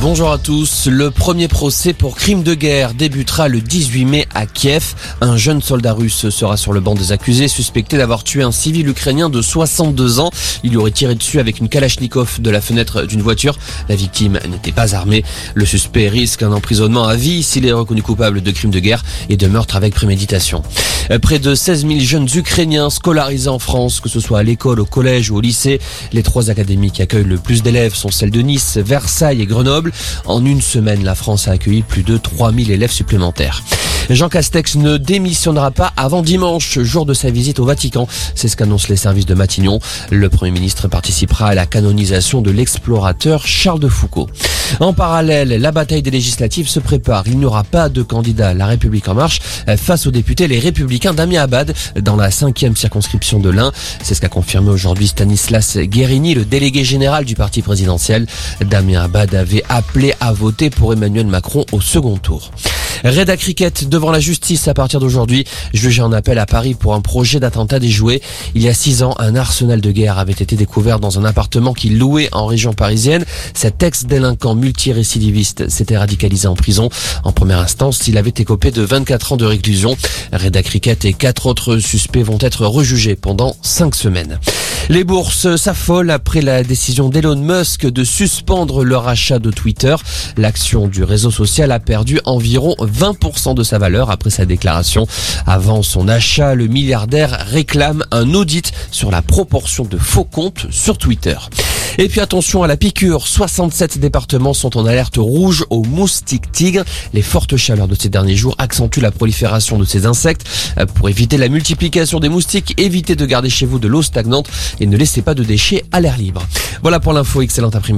Bonjour à tous. Le premier procès pour crime de guerre débutera le 18 mai à Kiev. Un jeune soldat russe sera sur le banc des accusés, suspecté d'avoir tué un civil ukrainien de 62 ans. Il lui aurait tiré dessus avec une kalachnikov de la fenêtre d'une voiture. La victime n'était pas armée. Le suspect risque un emprisonnement à vie s'il est reconnu coupable de crime de guerre et de meurtre avec préméditation. Près de 16 000 jeunes ukrainiens scolarisés en France, que ce soit à l'école, au collège ou au lycée. Les trois académies qui accueillent le plus d'élèves sont celles de Nice, Versailles et Grenoble. En une semaine, la France a accueilli plus de 3000 élèves supplémentaires. Jean Castex ne démissionnera pas avant dimanche, jour de sa visite au Vatican. C'est ce qu'annoncent les services de Matignon. Le Premier ministre participera à la canonisation de l'explorateur Charles de Foucault. En parallèle, la bataille des législatives se prépare. Il n'y aura pas de candidat à La République en marche face aux députés les Républicains d'Amia Abad dans la cinquième circonscription de l'Ain. C'est ce qu'a confirmé aujourd'hui Stanislas Guérini, le délégué général du parti présidentiel. Damien Abad avait appelé à voter pour Emmanuel Macron au second tour. Reda Cricket devant la justice à partir d'aujourd'hui. Jugé en appel à Paris pour un projet d'attentat déjoué. Il y a six ans, un arsenal de guerre avait été découvert dans un appartement qu'il louait en région parisienne. Cet ex-délinquant multirécidiviste s'était radicalisé en prison. En première instance, il avait écopé de 24 ans de réclusion. Reda Cricket et quatre autres suspects vont être rejugés pendant cinq semaines. Les bourses s'affolent après la décision d'Elon Musk de suspendre le rachat de Twitter. L'action du réseau social a perdu environ 20% de sa valeur après sa déclaration. Avant son achat, le milliardaire réclame un audit sur la proportion de faux comptes sur Twitter. Et puis attention à la piqûre, 67 départements sont en alerte rouge aux moustiques tigres. Les fortes chaleurs de ces derniers jours accentuent la prolifération de ces insectes. Pour éviter la multiplication des moustiques, évitez de garder chez vous de l'eau stagnante et ne laissez pas de déchets à l'air libre. Voilà pour l'info, excellent après-midi.